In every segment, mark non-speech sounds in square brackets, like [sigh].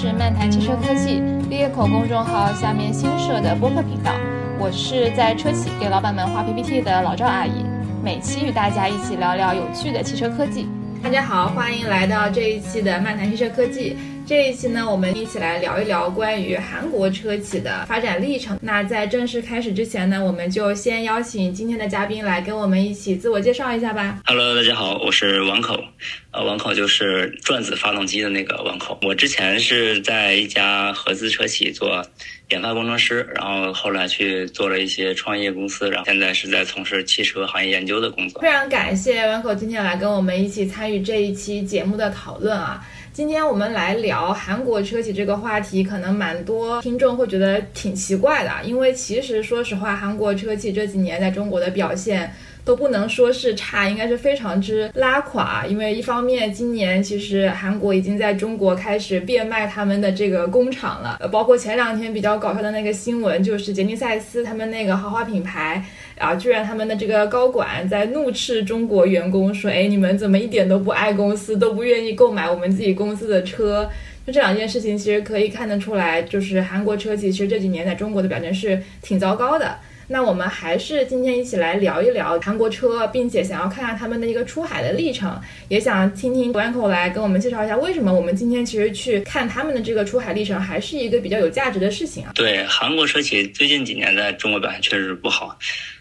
是漫谈汽车科技猎口公众号下面新设的播客频道，我是在车企给老板们画 PPT 的老赵阿姨，每期与大家一起聊聊有趣的汽车科技。大家好，欢迎来到这一期的漫谈汽车科技。这一期呢，我们一起来聊一聊关于韩国车企的发展历程。那在正式开始之前呢，我们就先邀请今天的嘉宾来跟我们一起自我介绍一下吧。Hello，大家好，我是王口，呃，王口就是转子发动机的那个王口。我之前是在一家合资车企做研发工程师，然后后来去做了一些创业公司，然后现在是在从事汽车行业研究的工作。非常感谢王口今天来跟我们一起参与这一期节目的讨论啊。今天我们来聊韩国车企这个话题，可能蛮多听众会觉得挺奇怪的，因为其实说实话，韩国车企这几年在中国的表现都不能说是差，应该是非常之拉垮。因为一方面，今年其实韩国已经在中国开始变卖他们的这个工厂了，呃，包括前两天比较搞笑的那个新闻，就是杰尼赛斯他们那个豪华品牌。啊！居然他们的这个高管在怒斥中国员工说：“哎，你们怎么一点都不爱公司，都不愿意购买我们自己公司的车？”就这两件事情，其实可以看得出来，就是韩国车企其实这几年在中国的表现是挺糟糕的。那我们还是今天一起来聊一聊韩国车，并且想要看看他们的一个出海的历程，也想听听 Branko 来跟我们介绍一下，为什么我们今天其实去看他们的这个出海历程，还是一个比较有价值的事情啊？对，韩国车企最近几年在中国表现确实不好。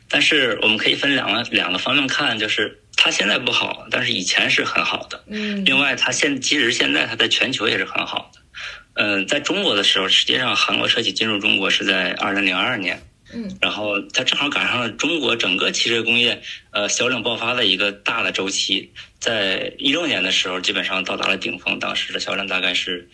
但是我们可以分两个两个方面看，就是它现在不好，但是以前是很好的。嗯。另外，它现即使现在它在全球也是很好的。嗯，在中国的时候，实际上韩国车企进入中国是在二零零二年。嗯。然后它正好赶上了中国整个汽车工业呃销量爆发的一个大的周期，在一六年的时候基本上到达了顶峰，当时的销量大概是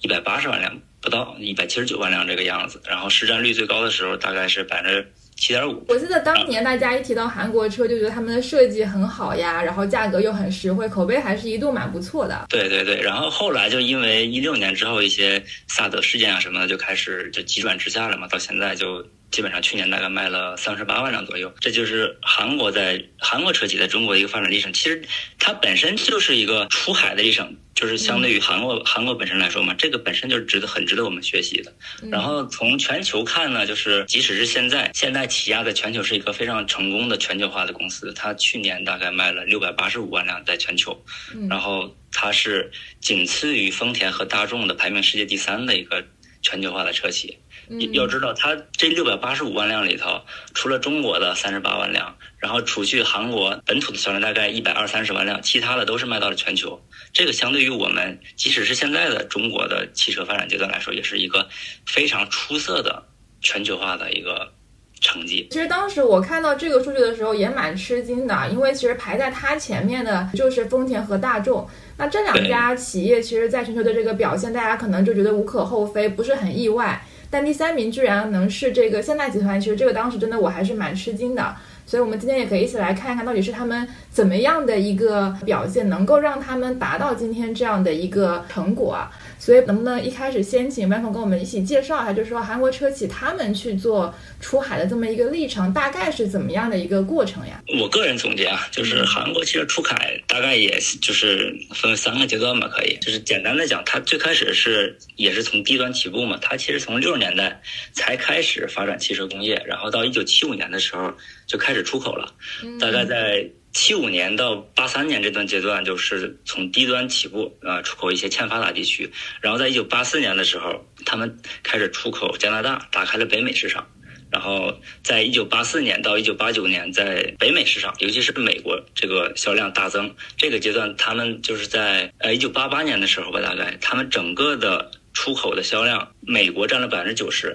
一百八十万辆不到，一百七十九万辆这个样子。然后市占率最高的时候大概是百分之。七点五，我记得当年大家一提到韩国车，就觉得他们的设计很好呀，然后价格又很实惠，口碑还是一度蛮不错的。对对对，然后后来就因为一六年之后一些萨德事件啊什么的，就开始就急转直下了嘛，到现在就基本上去年大概卖了三十八万辆左右。这就是韩国在韩国车企在中国的一个发展历程，其实它本身就是一个出海的历程。就是相对于韩国韩国本身来说嘛，这个本身就是值得很值得我们学习的。然后从全球看呢，就是即使是现在，现在起亚在全球是一个非常成功的全球化的公司，它去年大概卖了六百八十五万辆在全球，然后它是仅次于丰田和大众的排名世界第三的一个全球化的车企。要知道，它这六百八十五万辆里头，除了中国的三十八万辆，然后除去韩国本土的销量大概一百二三十万辆，其他的都是卖到了全球。这个相对于我们，即使是现在的中国的汽车发展阶段来说，也是一个非常出色的全球化的一个成绩。其实当时我看到这个数据的时候也蛮吃惊的，因为其实排在它前面的就是丰田和大众，那这两家企业其实在全球的这个表现，大家可能就觉得无可厚非，不是很意外。但第三名居然能是这个现代集团，其实这个当时真的我还是蛮吃惊的。所以，我们今天也可以一起来看一看到底是他们怎么样的一个表现，能够让他们达到今天这样的一个成果。所以，能不能一开始先请 Michael 跟我们一起介绍一下，就是说韩国车企他们去做出海的这么一个历程，大概是怎么样的一个过程呀？我个人总结啊，就是韩国汽车出海大概也就是分为三个阶段吧，可以，就是简单的讲，它最开始是也是从低端起步嘛，它其实从六十年代才开始发展汽车工业，然后到一九七五年的时候就开始出口了，大概在。七五年到八三年这段阶段，就是从低端起步，啊，出口一些欠发达地区。然后在一九八四年的时候，他们开始出口加拿大，打开了北美市场。然后在一九八四年到一九八九年，在北美市场，尤其是美国这个销量大增。这个阶段，他们就是在呃一九八八年的时候吧，大概他们整个的出口的销量，美国占了百分之九十。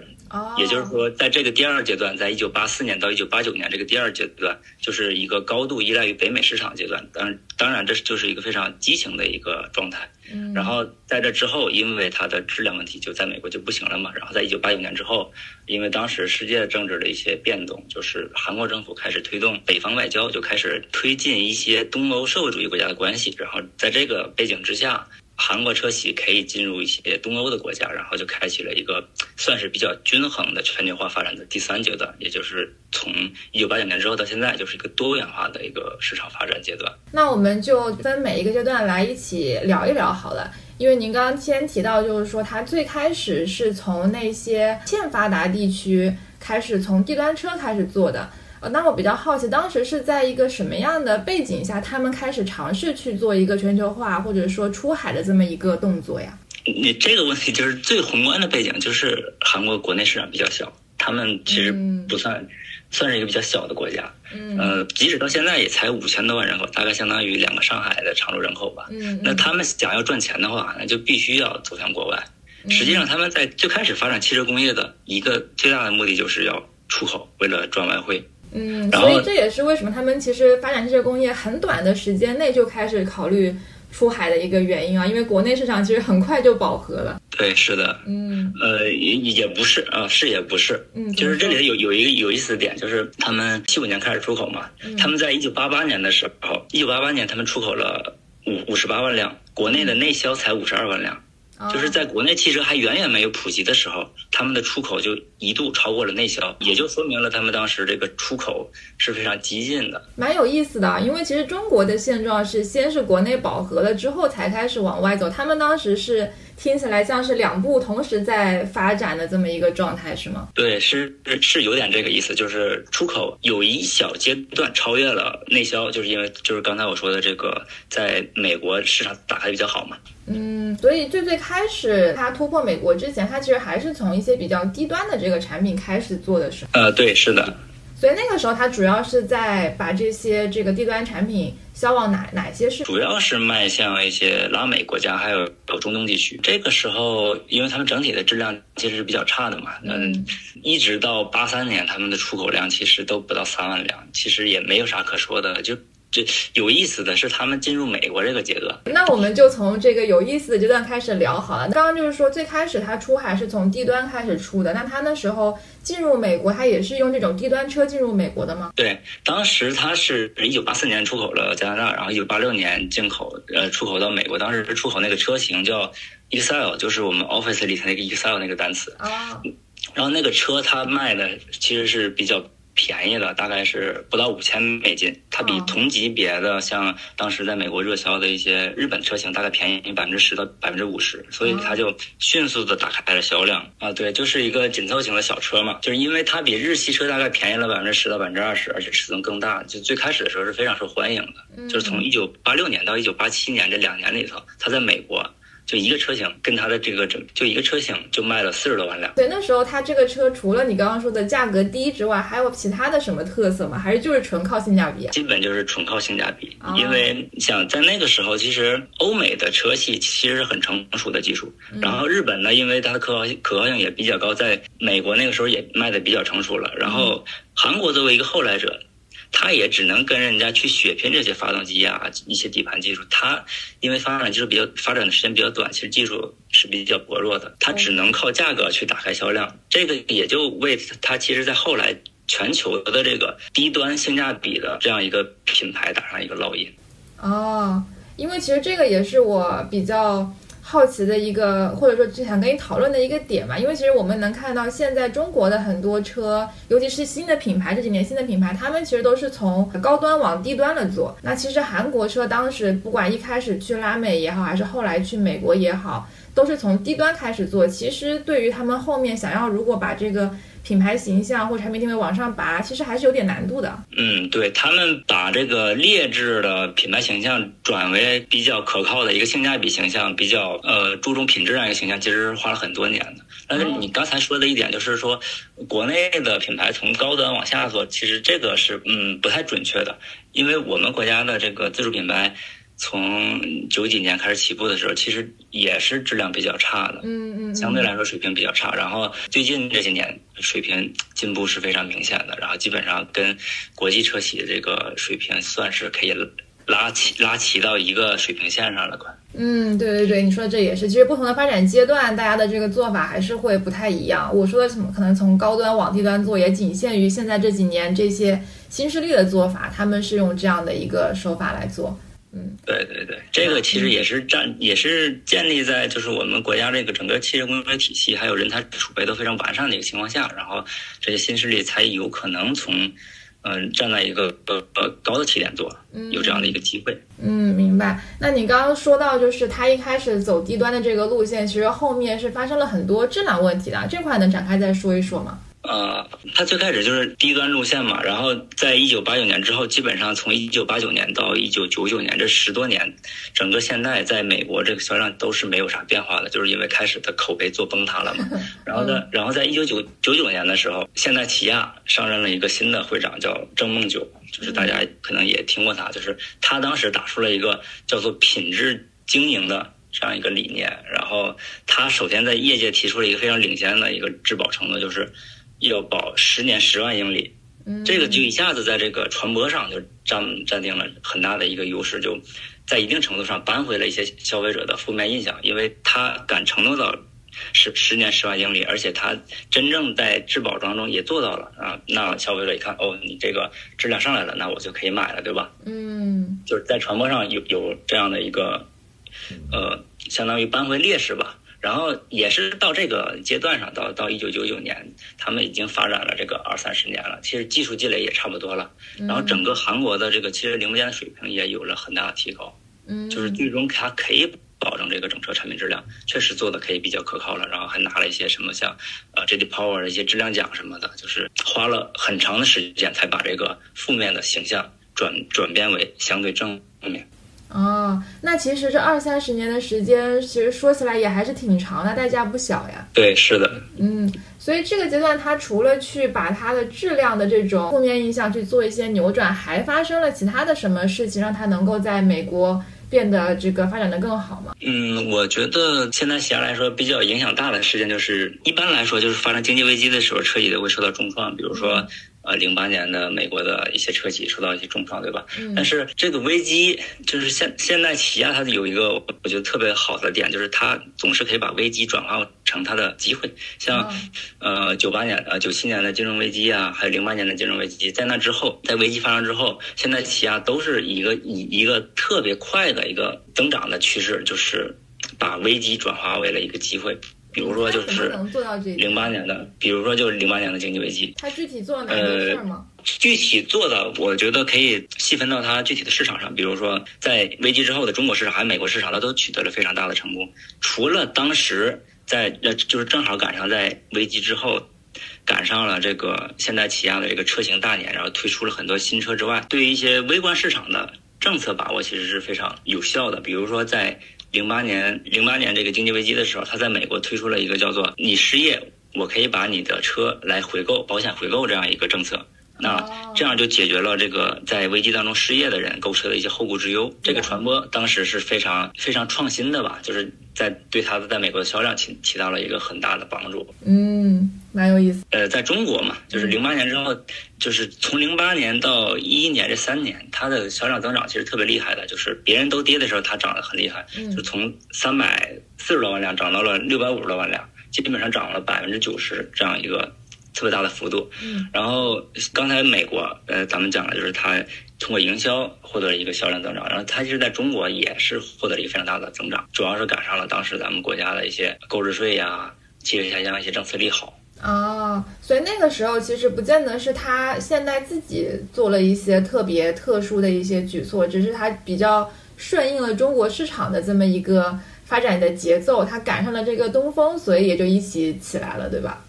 也就是说，在这个第二阶段，在一九八四年到一九八九年这个第二阶段，就是一个高度依赖于北美市场阶段。当然，当然，这就是一个非常激情的一个状态。然后在这之后，因为它的质量问题，就在美国就不行了嘛。然后在一九八九年之后，因为当时世界政治的一些变动，就是韩国政府开始推动北方外交，就开始推进一些东欧社会主义国家的关系。然后在这个背景之下。韩国车企可以进入一些东欧的国家，然后就开启了一个 [tsk] 算是比较均衡的全球化发展的第三阶段，也就是从一九八九年之后到现在，就是一个多元化的一个市场发展阶段。那我们就分每一个阶段来一起聊一聊好了。因为您刚刚先提到，就是说它最开始是从那些欠发达地区开始，从低端车开始做的。呃，那我比较好奇，当时是在一个什么样的背景下，他们开始尝试去做一个全球化或者说出海的这么一个动作呀？你这个问题就是最宏观的背景，就是韩国国内市场比较小，他们其实不算，算是一个比较小的国家。嗯，呃，即使到现在也才五千多万人口，大概相当于两个上海的常住人口吧。嗯，那他们想要赚钱的话，那就必须要走向国外。实际上，他们在最开始发展汽车工业的一个最大的目的就是要出口，为了赚外汇。嗯，所以这也是为什么他们其实发展这些工业很短的时间内就开始考虑出海的一个原因啊，因为国内市场其实很快就饱和了。对，是的，嗯，呃，也也不是啊，是也不是，嗯，就是这里头有有一个有意思的点，就是他们七五年开始出口嘛，他们在一九八八年的时候，一九八八年他们出口了五五十八万辆，国内的内销才五十二万辆。就是在国内汽车还远远没有普及的时候，他们的出口就一度超过了内销，也就说明了他们当时这个出口是非常激进的。蛮有意思的，因为其实中国的现状是先是国内饱和了之后才开始往外走，他们当时是听起来像是两部同时在发展的这么一个状态，是吗？对，是是有点这个意思，就是出口有一小阶段超越了内销，就是因为就是刚才我说的这个，在美国市场打开比较好嘛。嗯，所以最最开始它突破美国之前，它其实还是从一些比较低端的这个产品开始做的，是呃，对，是的。所以那个时候，它主要是在把这些这个低端产品销往哪哪些市？主要是迈向一些拉美国家，还有有中东地区。这个时候，因为他们整体的质量其实是比较差的嘛，嗯，一直到八三年，他们的出口量其实都不到三万辆，其实也没有啥可说的，就。这有意思的是，他们进入美国这个阶段。那我们就从这个有意思的阶段开始聊好了。刚刚就是说，最开始他出海是从低端开始出的。那他那时候进入美国，他也是用这种低端车进入美国的吗？对，当时他是一九八四年出口了加拿大，然后一九八六年进口，呃，出口到美国。当时是出口那个车型叫 Excel，就是我们 Office 里头那个 Excel 那个单词。啊。然后那个车它卖的其实是比较。便宜了大概是不到五千美金，它比同级别的像当时在美国热销的一些日本车型大概便宜百分之十到百分之五十，所以它就迅速的打开了销量啊。对，就是一个紧凑型的小车嘛，就是因为它比日系车大概便宜了百分之十到百分之二十，而且尺寸更大，就最开始的时候是非常受欢迎的。就是从一九八六年到一九八七年这两年里头，它在美国。就一个车型，跟它的这个整，就一个车型就卖了四十多万辆。对，那时候它这个车除了你刚刚说的价格低之外，还有其他的什么特色吗？还是就是纯靠性价比？基本就是纯靠性价比，因为想在那个时候，其实欧美的车系其实是很成熟的技术，然后日本呢，因为它的可靠性可靠性也比较高，在美国那个时候也卖的比较成熟了，然后韩国作为一个后来者。它也只能跟人家去血拼这些发动机啊，一些底盘技术。它因为发展技术比较发展的时间比较短，其实技术是比较薄弱的。它只能靠价格去打开销量，这个也就为它其实，在后来全球的这个低端性价比的这样一个品牌打上一个烙印。哦，因为其实这个也是我比较。好奇的一个，或者说就想跟你讨论的一个点嘛，因为其实我们能看到现在中国的很多车，尤其是新的品牌，这几年新的品牌，他们其实都是从高端往低端的做。那其实韩国车当时不管一开始去拉美也好，还是后来去美国也好，都是从低端开始做。其实对于他们后面想要如果把这个。品牌形象或产品定位往上拔，其实还是有点难度的。嗯，对他们把这个劣质的品牌形象转为比较可靠的一个性价比形象，比较呃注重品质这样一个形象，其实花了很多年的。但是你刚才说的一点就是说，国内的品牌从高端往下做，其实这个是嗯不太准确的，因为我们国家的这个自主品牌。从九几年开始起步的时候，其实也是质量比较差的，嗯嗯，相对来说水平比较差。然后最近这些年水平进步是非常明显的，然后基本上跟国际车企的这个水平算是可以拉齐拉齐到一个水平线上了，快。嗯，对对对，你说的这也是，其实不同的发展阶段，大家的这个做法还是会不太一样。我说的什么，可能从高端往低端做，也仅限于现在这几年这些新势力的做法，他们是用这样的一个手法来做。嗯，对对对，这个其实也是站，也是建立在就是我们国家这个整个汽车工业体系还有人才储备都非常完善的一个情况下，然后这些新势力才有可能从嗯，站在一个呃呃高的起点做，有这样的一个机会。嗯，明白。那你刚刚说到，就是他一开始走低端的这个路线，其实后面是发生了很多质量问题的，这块能展开再说一说吗？呃，它最开始就是低端路线嘛，然后在一九八九年之后，基本上从一九八九年到一九九九年这十多年，整个现代在美国这个销量都是没有啥变化的，就是因为开始的口碑做崩塌了嘛。[laughs] 然后呢，然后在一九九九九年的时候，现代起亚上任了一个新的会长，叫郑梦九，就是大家可能也听过他，就是他当时打出了一个叫做品质经营的这样一个理念，然后他首先在业界提出了一个非常领先的一个质保承诺，就是。要保十年十万英里，这个就一下子在这个传播上就占占定了很大的一个优势，就在一定程度上扳回了一些消费者的负面印象，因为他敢承诺到十十年十万英里，而且他真正在质保当中也做到了啊，那消费者一看哦，你这个质量上来了，那我就可以买了，对吧？嗯，就是在传播上有有这样的一个呃，相当于扳回劣势吧。然后也是到这个阶段上，到到一九九九年，他们已经发展了这个二三十年了，其实技术积累也差不多了。然后整个韩国的这个汽车零部件的水平也有了很大的提高。嗯，就是最终它可以保证这个整车产品质量，确实做的可以比较可靠了。然后还拿了一些什么像呃 J D Power 的一些质量奖什么的，就是花了很长的时间才把这个负面的形象转转变为相对正面。哦，那其实这二三十年的时间，其实说起来也还是挺长的，代价不小呀。对，是的。嗯，所以这个阶段，它除了去把它的质量的这种负面印象去做一些扭转，还发生了其他的什么事情，让它能够在美国变得这个发展的更好吗？嗯，我觉得现在起来说比较影响大的事件，就是一般来说就是发生经济危机的时候，彻底的会受到重创，比如说。呃，零八年的美国的一些车企受到一些重创，对吧？嗯。但是这个危机就是现现在起亚它有一个我觉得特别好的点，就是它总是可以把危机转化成它的机会。像呃九八年呃九七年的金融危机啊，还有零八年的金融危机，在那之后，在危机发生之后，现在起亚都是一个以一个特别快的一个增长的趋势，就是把危机转化为了一个机会。比如说就是零八年的，比如说就是零八年的经济危机，他具体做了哪些事吗？具体做的，我觉得可以细分到它具体的市场上。比如说，在危机之后的中国市场还有美国市场，它都取得了非常大的成功。除了当时在呃，就是正好赶上在危机之后，赶上了这个现代起亚的这个车型大年，然后推出了很多新车之外，对于一些微观市场的政策把握其实是非常有效的。比如说在。零八年，零八年这个经济危机的时候，他在美国推出了一个叫做“你失业，我可以把你的车来回购，保险回购”这样一个政策。那这样就解决了这个在危机当中失业的人购车的一些后顾之忧。这个传播当时是非常非常创新的吧，就是在对它的在美国的销量起起到了一个很大的帮助。嗯。蛮有意思。呃，在中国嘛，就是零八年之后，就是从零八年到一一年这三年，它的销量增长其实特别厉害的。就是别人都跌的时候，它涨得很厉害，就从三百四十多万辆涨到了六百五十多万辆，基本上涨了百分之九十这样一个特别大的幅度。嗯然后刚才美国，呃，咱们讲了，就是它通过营销获得了一个销量增长，然后它其实在中国也是获得了一个非常大的增长，主要是赶上了当时咱们国家的一些购置税呀、汽车下乡一些政策利好。哦，所以那个时候其实不见得是他现在自己做了一些特别特殊的一些举措，只是他比较顺应了中国市场的这么一个发展的节奏，他赶上了这个东风，所以也就一起起来了，对吧？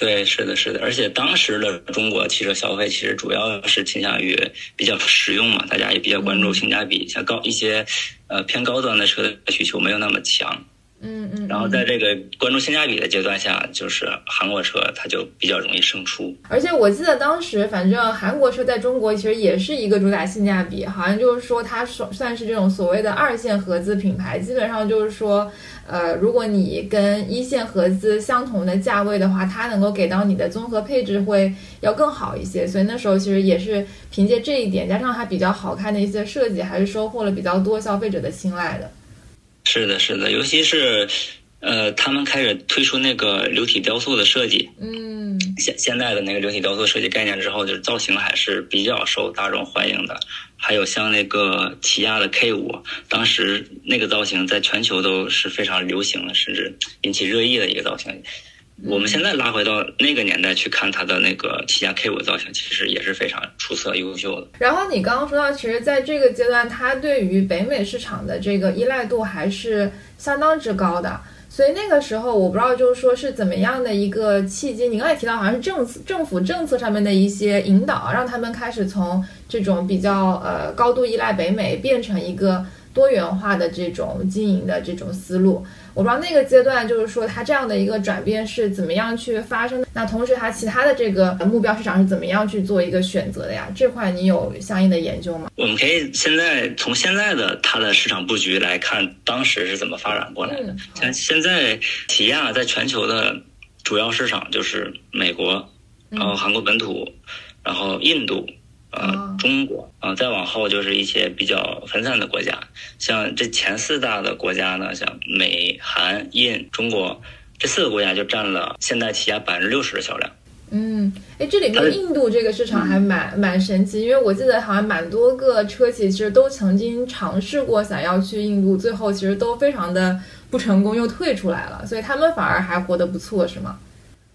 对，是的，是的。而且当时的中国汽车消费其实主要是倾向于比较实用嘛，大家也比较关注性价比，像高一些呃偏高端的车的需求没有那么强。嗯嗯，然后在这个关注性价比的阶段下，就是韩国车它就比较容易胜出。而且我记得当时，反正韩国车在中国其实也是一个主打性价比，好像就是说它算算是这种所谓的二线合资品牌，基本上就是说，呃，如果你跟一线合资相同的价位的话，它能够给到你的综合配置会要更好一些。所以那时候其实也是凭借这一点，加上它比较好看的一些设计，还是收获了比较多消费者的青睐的。是的，是的，尤其是，呃，他们开始推出那个流体雕塑的设计，嗯，现现在的那个流体雕塑设计概念之后，就是造型还是比较受大众欢迎的。还有像那个起亚的 K 五，当时那个造型在全球都是非常流行的，甚至引起热议的一个造型。我们现在拉回到那个年代去看它的那个起亚 K 五造型，其实也是非常出色、优秀的。然后你刚刚说到，其实在这个阶段，它对于北美市场的这个依赖度还是相当之高的。所以那个时候，我不知道就是说是怎么样的一个契机。你刚才提到好像是政策、政府政策上面的一些引导，让他们开始从这种比较呃高度依赖北美，变成一个多元化的这种经营的这种思路。我不知道那个阶段就是说它这样的一个转变是怎么样去发生的。那同时，它其他的这个目标市场是怎么样去做一个选择的呀？这块你有相应的研究吗？我们可以现在从现在的它的市场布局来看，当时是怎么发展过来的。像现在起亚在全球的主要市场就是美国，然后韩国本土，然后印度。呃，中国啊，再往后就是一些比较分散的国家，像这前四大的国家呢，像美、韩、印、中国这四个国家就占了现代起亚百分之六十的销量。嗯，哎，这里面印度这个市场还蛮蛮神奇，因为我记得好像蛮多个车企其实都曾经尝试过想要去印度，最后其实都非常的不成功，又退出来了，所以他们反而还活得不错，是吗？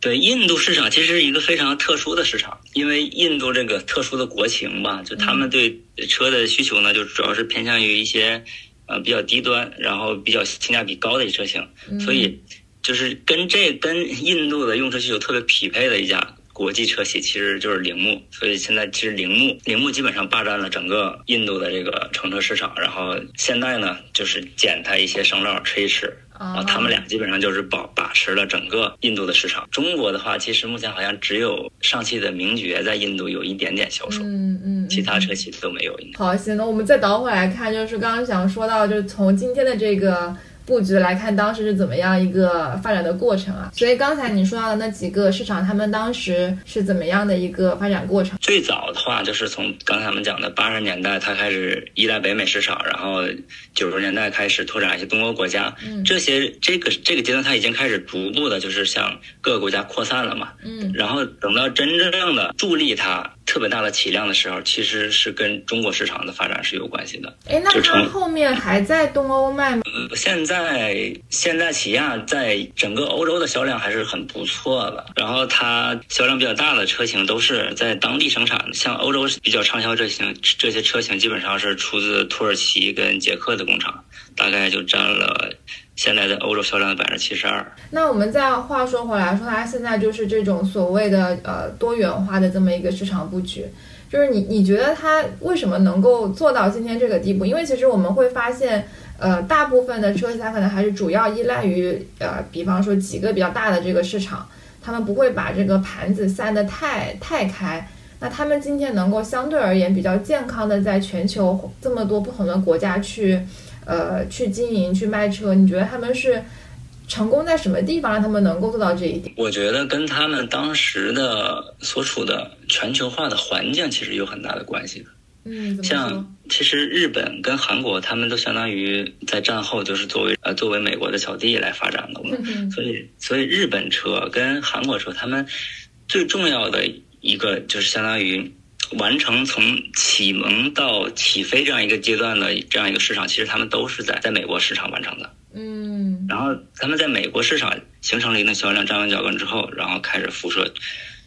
对印度市场其实是一个非常特殊的市场，因为印度这个特殊的国情吧，就他们对车的需求呢，就主要是偏向于一些呃比较低端，然后比较性价比高的一车型，所以就是跟这跟印度的用车需求特别匹配的一家国际车企，其实就是铃木。所以现在其实铃木铃木基本上霸占了整个印度的这个乘车市场，然后现在呢就是捡它一些生料吃一吃。啊，他们俩基本上就是保把持了整个印度的市场。中国的话，其实目前好像只有上汽的名爵在印度有一点点销售，嗯嗯，其他车企都没有。好，行，那我们再倒回来看，就是刚刚想说到，就是从今天的这个。布局来看，当时是怎么样一个发展的过程啊？所以刚才你说到的那几个市场，他们当时是怎么样的一个发展过程？最早的话，就是从刚才我们讲的八十年代，它开始依赖北美市场，然后九十年代开始拓展一些东欧国家。嗯，这些这个这个阶段，它已经开始逐步的，就是向各个国家扩散了嘛。嗯，然后等到真正的助力它。特别大的体量的时候，其实是跟中国市场的发展是有关系的。哎，那它后面还在东欧卖吗？呃，现在现在起亚在整个欧洲的销量还是很不错的。然后它销量比较大的车型都是在当地生产的，像欧洲比较畅销这型这些车型基本上是出自土耳其跟捷克的工厂，大概就占了。现在的欧洲销量的百分之七十二。那我们再话说回来，说它现在就是这种所谓的呃多元化的这么一个市场布局，就是你你觉得它为什么能够做到今天这个地步？因为其实我们会发现，呃，大部分的车企它可能还是主要依赖于呃，比方说几个比较大的这个市场，他们不会把这个盘子散得太太开。那他们今天能够相对而言比较健康的在全球这么多不同的国家去。呃，去经营去卖车，你觉得他们是成功在什么地方，让他们能够做到这一点？我觉得跟他们当时的所处的全球化的环境其实有很大的关系的。嗯，像其实日本跟韩国，他们都相当于在战后就是作为呃作为美国的小弟来发展的嘛。所以所以日本车跟韩国车，他们最重要的一个就是相当于。完成从启蒙到起飞这样一个阶段的这样一个市场，其实他们都是在在美国市场完成的。嗯，然后他们在美国市场形成了一定销量，站稳脚跟之后，然后开始辐射。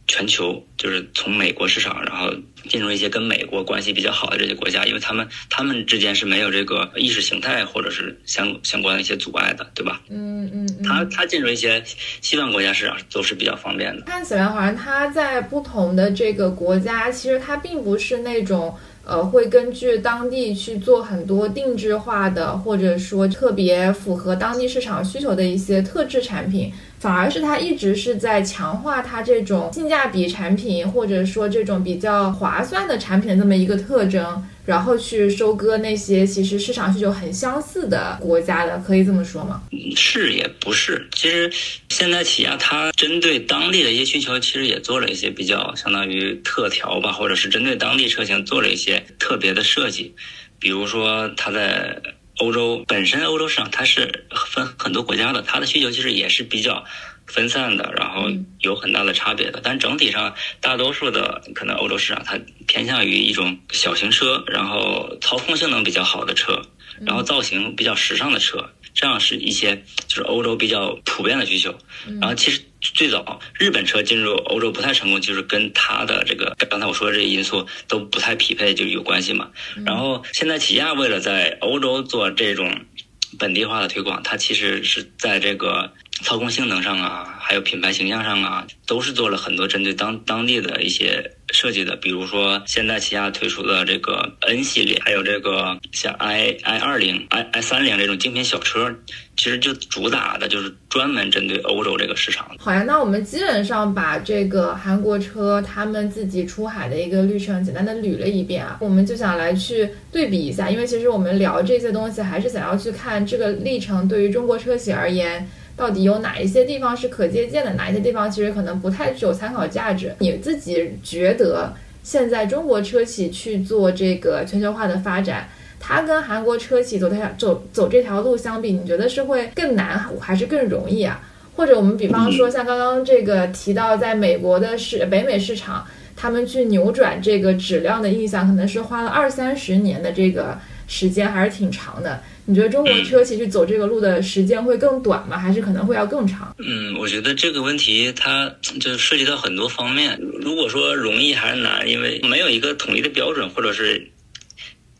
全球就是从美国市场，然后进入一些跟美国关系比较好的这些国家，因为他们他们之间是没有这个意识形态或者是相相关的一些阻碍的，对吧？嗯嗯。他他进入一些西方国家市场都是比较方便的。看起来好像他在不同的这个国家，其实他并不是那种呃会根据当地去做很多定制化的，或者说特别符合当地市场需求的一些特制产品。反而是它一直是在强化它这种性价比产品，或者说这种比较划算的产品这么一个特征，然后去收割那些其实市场需求很相似的国家的，可以这么说吗？是也不是，其实现在起亚它针对当地的一些需求，其实也做了一些比较相当于特调吧，或者是针对当地车型做了一些特别的设计，比如说它在。欧洲本身，欧洲市场它是分很多国家的，它的需求其实也是比较分散的，然后有很大的差别的。但整体上，大多数的可能欧洲市场它偏向于一种小型车，然后操控性能比较好的车，然后造型比较时尚的车。这样是一些就是欧洲比较普遍的需求。然后其实最早日本车进入欧洲不太成功，就是跟它的这个刚才我说的这些因素都不太匹配，就有关系嘛。然后现在起亚为了在欧洲做这种本地化的推广，它其实是在这个。操控性能上啊，还有品牌形象上啊，都是做了很多针对当当地的一些设计的。比如说，现在旗下推出的这个 N 系列，还有这个像 i i 二零、i i 三零这种精品小车，其实就主打的就是专门针对欧洲这个市场。好呀，那我们基本上把这个韩国车他们自己出海的一个历程简单的捋了一遍啊，我们就想来去对比一下，因为其实我们聊这些东西，还是想要去看这个历程对于中国车企而言。到底有哪一些地方是可借鉴的？哪一些地方其实可能不太具有参考价值？你自己觉得现在中国车企去做这个全球化的发展，它跟韩国车企走这条走走这条路相比，你觉得是会更难还是更容易啊？或者我们比方说像刚刚这个提到，在美国的市北美市场，他们去扭转这个质量的印象，可能是花了二三十年的这个时间，还是挺长的。你觉得中国车企去走这个路的时间会更短吗？还是可能会要更长？嗯，我觉得这个问题它就涉及到很多方面。如果说容易还是难，因为没有一个统一的标准，或者是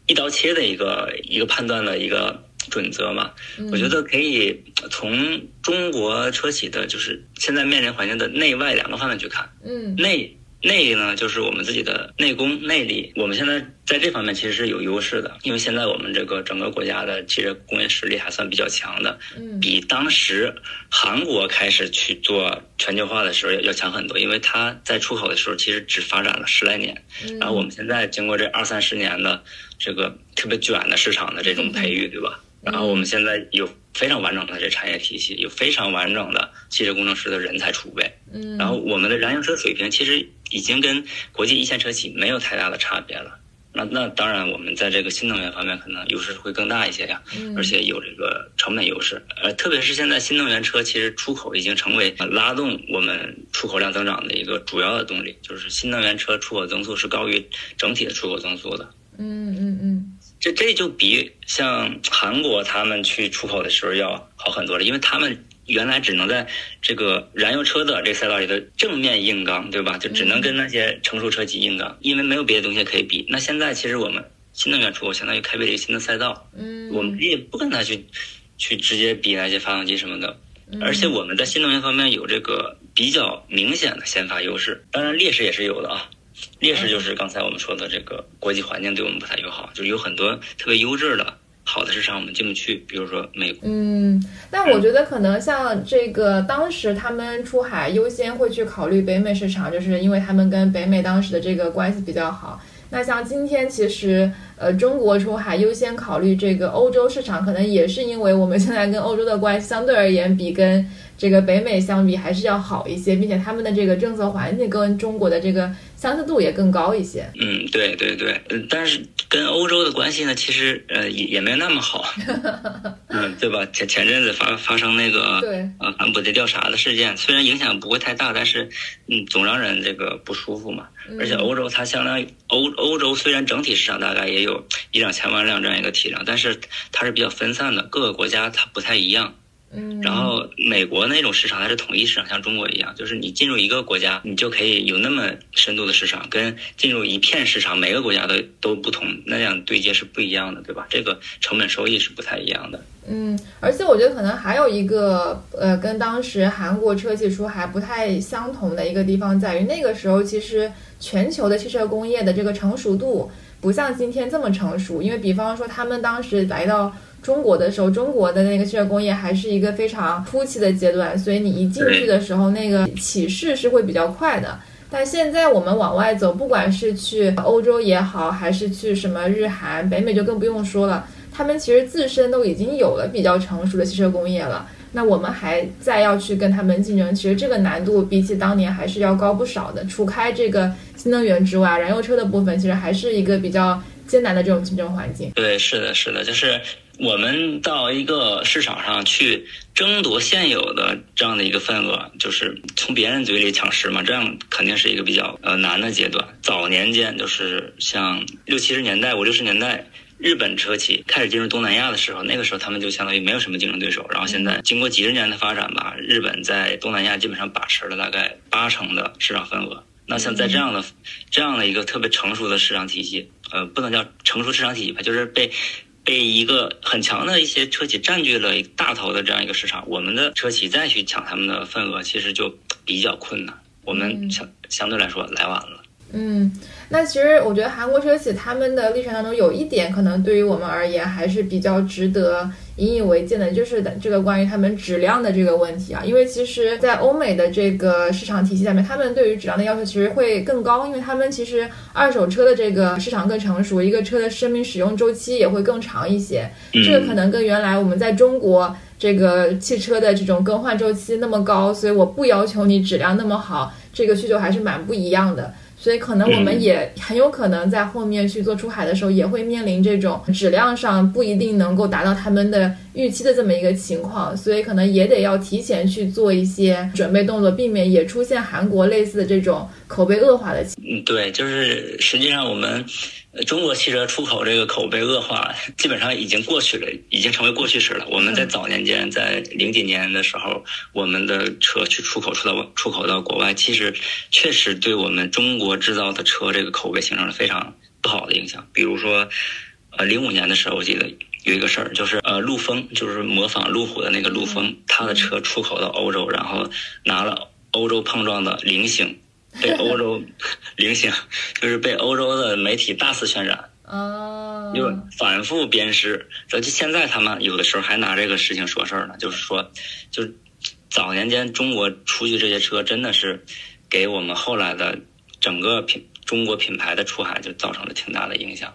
一刀切的一个一个判断的一个准则嘛。我觉得可以从中国车企的，就是现在面临环境的内外两个方面去看。嗯，内。内呢，就是我们自己的内功内力。我们现在在这方面其实是有优势的，因为现在我们这个整个国家的汽车工业实力还算比较强的，嗯，比当时韩国开始去做全球化的时候要要强很多。因为它在出口的时候其实只发展了十来年，然后我们现在经过这二三十年的这个特别卷的市场的这种 [laughs] 培育，对吧？然后我们现在有非常完整的这产业体系，有非常完整的汽车工程师的人才储备，嗯，然后我们的燃油车水平其实。已经跟国际一线车企没有太大的差别了。那那当然，我们在这个新能源方面可能优势会更大一些呀，而且有这个成本优势。呃，特别是现在新能源车其实出口已经成为拉动我们出口量增长的一个主要的动力，就是新能源车出口增速是高于整体的出口增速的。嗯嗯嗯，这这就比像韩国他们去出口的时候要好很多了，因为他们。原来只能在这个燃油车的这个赛道里的正面硬刚，对吧？就只能跟那些成熟车企硬刚，因为没有别的东西可以比。那现在其实我们新能源出口相当于开辟了一个新的赛道，嗯，我们也不跟他去去直接比那些发动机什么的，而且我们在新能源方面有这个比较明显的先发优势，当然劣势也是有的啊。劣势就是刚才我们说的这个国际环境对我们不太友好，就是有很多特别优质的。好的市场我们进不去，比如说美国。嗯，但我觉得可能像这个当时他们出海优先会去考虑北美市场，就是因为他们跟北美当时的这个关系比较好。那像今天其实呃中国出海优先考虑这个欧洲市场，可能也是因为我们现在跟欧洲的关系相对而言比跟这个北美相比还是要好一些，并且他们的这个政策环境跟中国的这个相似度也更高一些。嗯，对对对，但是。跟欧洲的关系呢，其实呃也也没那么好，[laughs] 嗯，对吧？前前阵子发发生那个对呃反补贴调查的事件，虽然影响不会太大，但是嗯总让人这个不舒服嘛。而且欧洲它相当于欧欧洲虽然整体市场大概也有一两千万辆这样一个体量，但是它是比较分散的，各个国家它不太一样。嗯，然后美国那种市场它是统一市场，像中国一样，就是你进入一个国家，你就可以有那么深度的市场，跟进入一片市场，每个国家的都不同，那样对接是不一样的，对吧？这个成本收益是不太一样的。嗯，而且我觉得可能还有一个呃，跟当时韩国车企出还不太相同的一个地方在于，那个时候其实全球的汽车工业的这个成熟度不像今天这么成熟，因为比方说他们当时来到。中国的时候，中国的那个汽车工业还是一个非常初期的阶段，所以你一进去的时候，那个起势是会比较快的。但现在我们往外走，不管是去欧洲也好，还是去什么日韩、北美，就更不用说了，他们其实自身都已经有了比较成熟的汽车工业了。那我们还再要去跟他们竞争，其实这个难度比起当年还是要高不少的。除开这个新能源之外，燃油车的部分其实还是一个比较艰难的这种竞争环境。对，是的，是的，就是。我们到一个市场上去争夺现有的这样的一个份额，就是从别人嘴里抢食嘛，这样肯定是一个比较呃难的阶段。早年间就是像六七十年代、五六十年代，日本车企开始进入东南亚的时候，那个时候他们就相当于没有什么竞争对手。然后现在经过几十年的发展吧，日本在东南亚基本上把持了大概八成的市场份额。那像在这样的这样的一个特别成熟的市场体系，呃，不能叫成熟市场体系吧，就是被被一个很强的一些车企占据了大头的这样一个市场，我们的车企再去抢他们的份额，其实就比较困难。我们相相对来说来晚了。嗯，那其实我觉得韩国车企他们的历程当中有一点，可能对于我们而言还是比较值得引以为戒的，就是这个关于他们质量的这个问题啊。因为其实，在欧美的这个市场体系下面，他们对于质量的要求其实会更高，因为他们其实二手车的这个市场更成熟，一个车的生命使用周期也会更长一些。这个可能跟原来我们在中国这个汽车的这种更换周期那么高，所以我不要求你质量那么好，这个需求还是蛮不一样的。所以可能我们也很有可能在后面去做出海的时候，也会面临这种质量上不一定能够达到他们的预期的这么一个情况，所以可能也得要提前去做一些准备动作，避免也出现韩国类似的这种口碑恶化的情。嗯，对，就是实际上我们。中国汽车出口这个口碑恶化，基本上已经过去了，已经成为过去式了。我们在早年间，在零几年的时候，我们的车去出口出到出口到国外，其实确实对我们中国制造的车这个口碑形成了非常不好的影响。比如说，呃，零五年的时候，我记得有一个事儿，就是呃，陆风，就是模仿路虎的那个陆风，他的车出口到欧洲，然后拿了欧洲碰撞的菱形。被欧洲 [laughs] 菱形，就是被欧洲的媒体大肆渲染，哦，就反复鞭尸。就现在他们有的时候还拿这个事情说事儿呢，就是说，就早年间中国出去这些车，真的是给我们后来的整个品中国品牌的出海就造成了挺大的影响。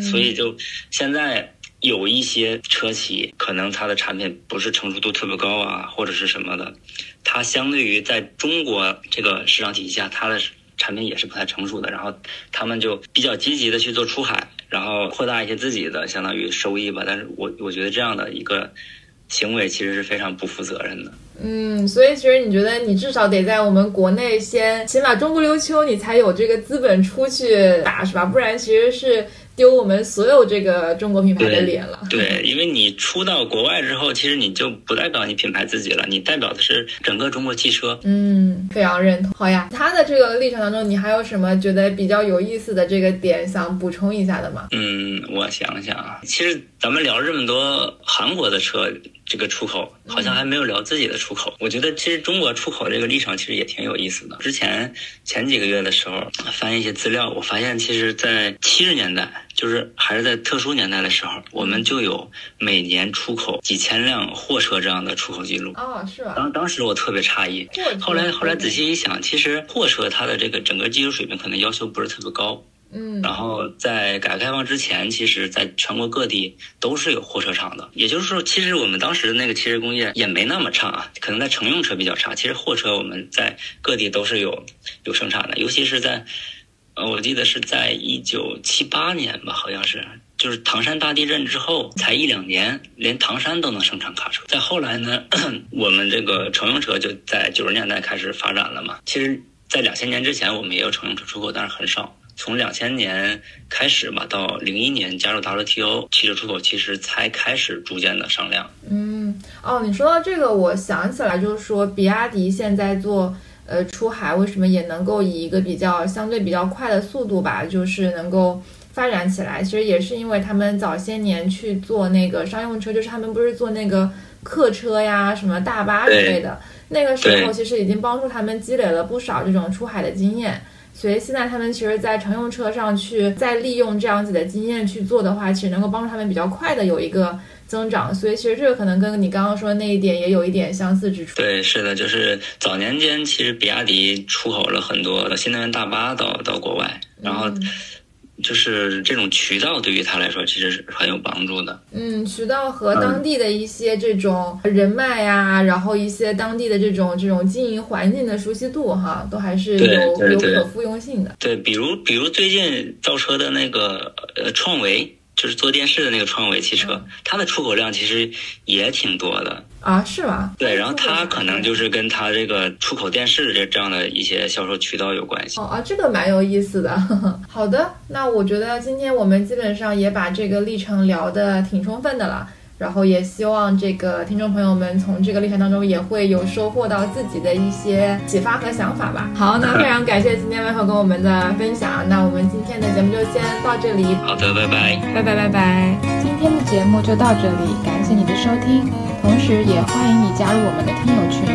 所以就现在有一些车企，可能它的产品不是成熟度特别高啊，或者是什么的。它相对于在中国这个市场体系下，它的产品也是不太成熟的。然后他们就比较积极的去做出海，然后扩大一些自己的相当于收益吧。但是我我觉得这样的一个行为其实是非常不负责任的。嗯，所以其实你觉得你至少得在我们国内先起码中不溜秋，你才有这个资本出去打，是吧？不然其实是。丢我们所有这个中国品牌的脸了。对，因为你出到国外之后，其实你就不代表你品牌自己了，你代表的是整个中国汽车。嗯，非常认同。好呀，他的这个历程当中，你还有什么觉得比较有意思的这个点想补充一下的吗？嗯，我想想啊，其实咱们聊这么多韩国的车。这个出口好像还没有聊自己的出口。我觉得其实中国出口这个历程其实也挺有意思的。之前前几个月的时候翻一些资料，我发现其实，在七十年代，就是还是在特殊年代的时候，我们就有每年出口几千辆货车这样的出口记录。哦，是吧？当当时我特别诧异，后来后来仔细一想，其实货车它的这个整个技术水平可能要求不是特别高。嗯，然后在改革开放之前，其实在全国各地都是有货车厂的。也就是说，其实我们当时的那个汽车工业也没那么差啊，可能在乘用车比较差。其实货车我们在各地都是有有生产的，尤其是在，呃，我记得是在一九七八年吧，好像是，就是唐山大地震之后才一两年，连唐山都能生产卡车。再后来呢，[clears throat] 我们这个乘用车就在九十年代开始发展了嘛。其实，在两千年之前，我们也有乘用车出口，但是很少。从两千年开始吧，到零一年加入 WTO，汽车出口其实才开始逐渐的上量。嗯，哦，你说到这个，我想起来，就是说，比亚迪现在做呃出海，为什么也能够以一个比较相对比较快的速度吧，就是能够发展起来？其实也是因为他们早些年去做那个商用车，就是他们不是做那个客车呀、什么大巴之类的，那个时候其实已经帮助他们积累了不少这种出海的经验。所以现在他们其实，在乘用车上去再利用这样子的经验去做的话，其实能够帮助他们比较快的有一个增长。所以其实这个可能跟你刚刚说的那一点也有一点相似之处。对，是的，就是早年间其实比亚迪出口了很多新能源大巴到到国外，然后。就是这种渠道对于他来说其实是很有帮助的。嗯，渠道和当地的一些这种人脉呀，然后一些当地的这种这种经营环境的熟悉度哈，都还是有有可复用性的。对，比如比如最近造车的那个呃创维，就是做电视的那个创维汽车，它的出口量其实也挺多的啊，是吗？对，然后它可能就是跟它这个出口电视这这样的一些销售渠道有关系。哦啊，这个蛮有意思的。[laughs] 好的，那我觉得今天我们基本上也把这个历程聊得挺充分的了。然后也希望这个听众朋友们从这个历程当中也会有收获到自己的一些启发和想法吧。好，那非常感谢今天麦克跟我们的分享。那我们今天的节目就先到这里。好的，拜拜，拜拜拜拜。今天的节目就到这里，感谢你的收听，同时也欢迎你加入我们的听友群，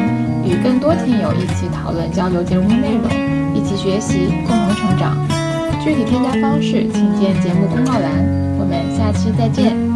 与更多听友一起讨论交流节目内容，一起学习，共同成长。具体添加方式请见节目公告栏。我们下期再见。